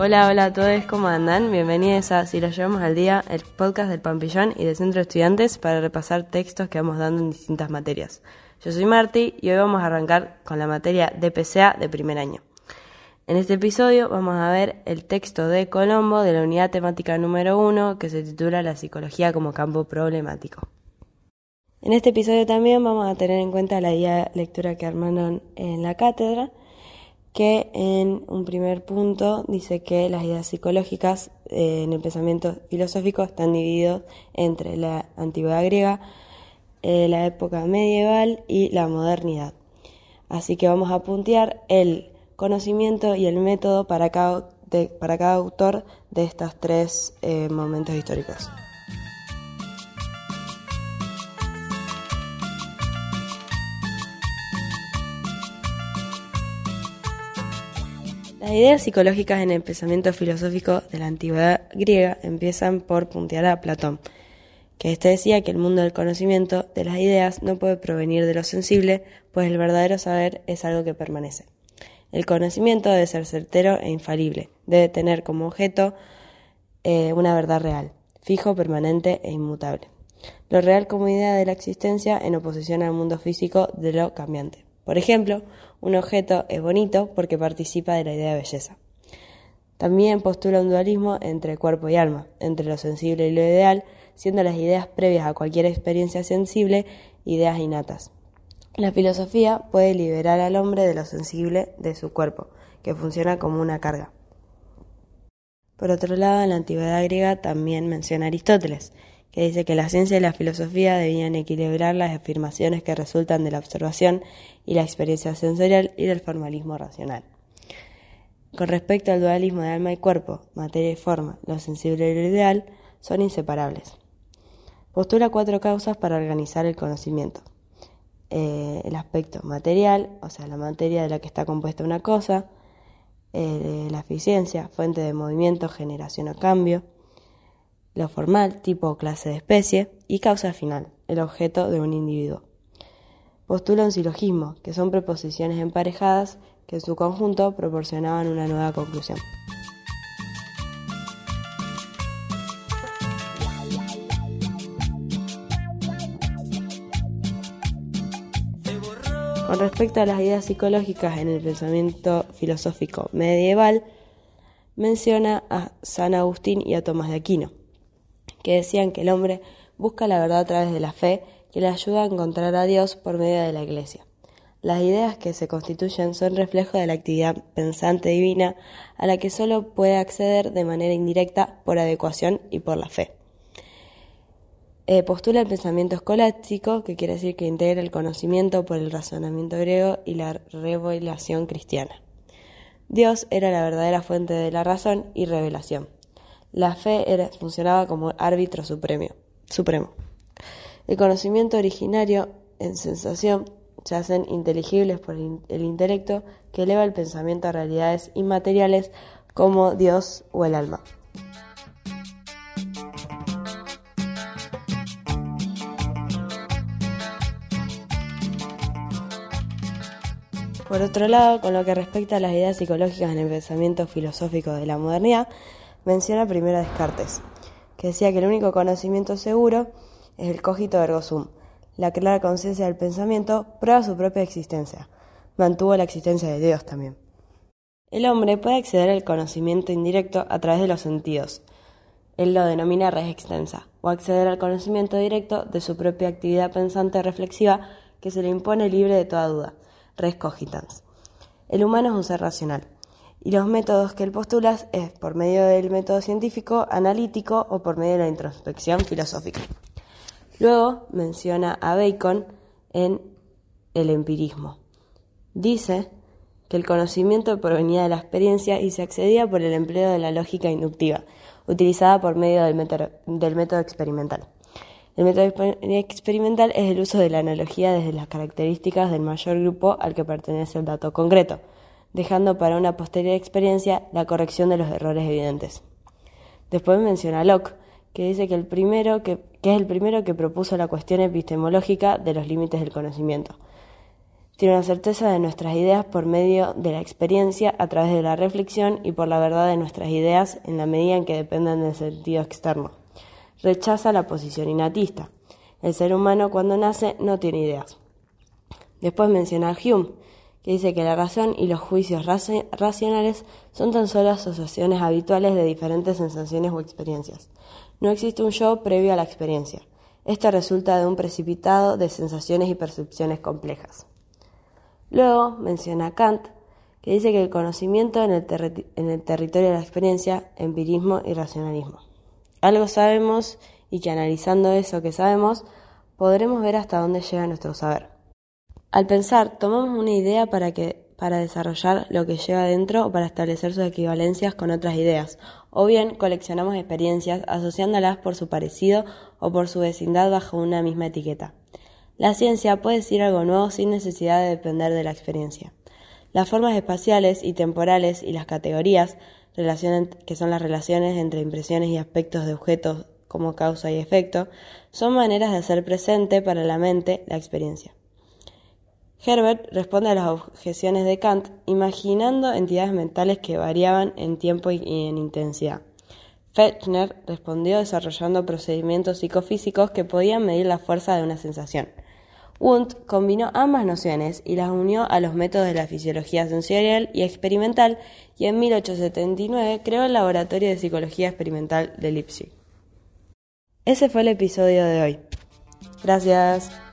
Hola, hola a todos, ¿cómo andan? Bienvenidos a Si lo llevamos al día, el podcast del Pampillón y del Centro de Estudiantes para repasar textos que vamos dando en distintas materias. Yo soy Marti y hoy vamos a arrancar con la materia DPCA de primer año. En este episodio vamos a ver el texto de Colombo de la unidad temática número 1 que se titula La psicología como campo problemático. En este episodio también vamos a tener en cuenta la guía de lectura que armaron en la cátedra que en un primer punto dice que las ideas psicológicas eh, en el pensamiento filosófico están divididos entre la antigüedad griega, eh, la época medieval y la modernidad. Así que vamos a puntear el conocimiento y el método para cada, para cada autor de estos tres eh, momentos históricos. Las ideas psicológicas en el pensamiento filosófico de la antigüedad griega empiezan por puntear a Platón, que éste decía que el mundo del conocimiento de las ideas no puede provenir de lo sensible, pues el verdadero saber es algo que permanece. El conocimiento debe ser certero e infalible, debe tener como objeto eh, una verdad real, fijo, permanente e inmutable. Lo real como idea de la existencia en oposición al mundo físico de lo cambiante. Por ejemplo, un objeto es bonito porque participa de la idea de belleza. También postula un dualismo entre cuerpo y alma, entre lo sensible y lo ideal, siendo las ideas previas a cualquier experiencia sensible ideas innatas. La filosofía puede liberar al hombre de lo sensible de su cuerpo, que funciona como una carga. Por otro lado, en la antigüedad griega también menciona Aristóteles, que dice que la ciencia y la filosofía debían equilibrar las afirmaciones que resultan de la observación y la experiencia sensorial y del formalismo racional. Con respecto al dualismo de alma y cuerpo, materia y forma, lo sensible y lo ideal, son inseparables. Postula cuatro causas para organizar el conocimiento. Eh, el aspecto material, o sea, la materia de la que está compuesta una cosa, eh, la eficiencia, fuente de movimiento, generación o cambio, lo formal, tipo o clase de especie, y causa final, el objeto de un individuo. Postula un silogismo, que son preposiciones emparejadas que en su conjunto proporcionaban una nueva conclusión. Con respecto a las ideas psicológicas en el pensamiento filosófico medieval, menciona a San Agustín y a Tomás de Aquino que decían que el hombre busca la verdad a través de la fe que le ayuda a encontrar a Dios por medio de la Iglesia. Las ideas que se constituyen son reflejo de la actividad pensante divina a la que sólo puede acceder de manera indirecta por adecuación y por la fe. Eh, postula el pensamiento escolástico, que quiere decir que integra el conocimiento por el razonamiento griego y la revelación cristiana. Dios era la verdadera fuente de la razón y revelación. La fe era, funcionaba como árbitro supremo, supremo. El conocimiento originario en sensación se hacen inteligibles por el intelecto que eleva el pensamiento a realidades inmateriales como Dios o el alma. Por otro lado, con lo que respecta a las ideas psicológicas en el pensamiento filosófico de la modernidad, menciona primero Descartes, que decía que el único conocimiento seguro es el cogito ergo sum. La clara conciencia del pensamiento prueba su propia existencia. Mantuvo la existencia de Dios también. El hombre puede acceder al conocimiento indirecto a través de los sentidos. Él lo denomina res extensa, o acceder al conocimiento directo de su propia actividad pensante reflexiva que se le impone libre de toda duda, res cogitans. El humano es un ser racional, y los métodos que él postula es por medio del método científico, analítico o por medio de la introspección filosófica. Luego menciona a Bacon en el empirismo. Dice que el conocimiento provenía de la experiencia y se accedía por el empleo de la lógica inductiva, utilizada por medio del método, del método experimental. El método experimental es el uso de la analogía desde las características del mayor grupo al que pertenece el dato concreto dejando para una posterior experiencia la corrección de los errores evidentes. Después menciona Locke, que dice que, el primero que, es el primero que propuso la cuestión epistemológica de los límites del conocimiento. tiene una certeza de nuestras ideas por medio de la experiencia, a través de la reflexión y por la verdad de nuestras ideas en la medida en que dependen del sentido externo. Rechaza la posición innatista. El ser humano cuando nace no tiene ideas. Después menciona a Hume, dice que la razón y los juicios racionales son tan solo asociaciones habituales de diferentes sensaciones o experiencias. No existe un yo previo a la experiencia. Este resulta de un precipitado de sensaciones y percepciones complejas. Luego menciona Kant, que dice que el conocimiento en el territorio de la experiencia, empirismo y racionalismo. Algo sabemos y que analizando eso que sabemos, podremos ver hasta dónde llega nuestro saber. Al pensar, tomamos una idea para, que, para desarrollar lo que lleva dentro o para establecer sus equivalencias con otras ideas, o bien coleccionamos experiencias asociándolas por su parecido o por su vecindad bajo una misma etiqueta. La ciencia puede decir algo nuevo sin necesidad de depender de la experiencia. Las formas espaciales y temporales y las categorías, que son las relaciones entre impresiones y aspectos de objetos como causa y efecto, son maneras de hacer presente para la mente la experiencia. Herbert responde a las objeciones de Kant imaginando entidades mentales que variaban en tiempo y en intensidad. Fechner respondió desarrollando procedimientos psicofísicos que podían medir la fuerza de una sensación. Wundt combinó ambas nociones y las unió a los métodos de la fisiología sensorial y experimental y en 1879 creó el Laboratorio de Psicología Experimental de Leipzig. Ese fue el episodio de hoy. Gracias.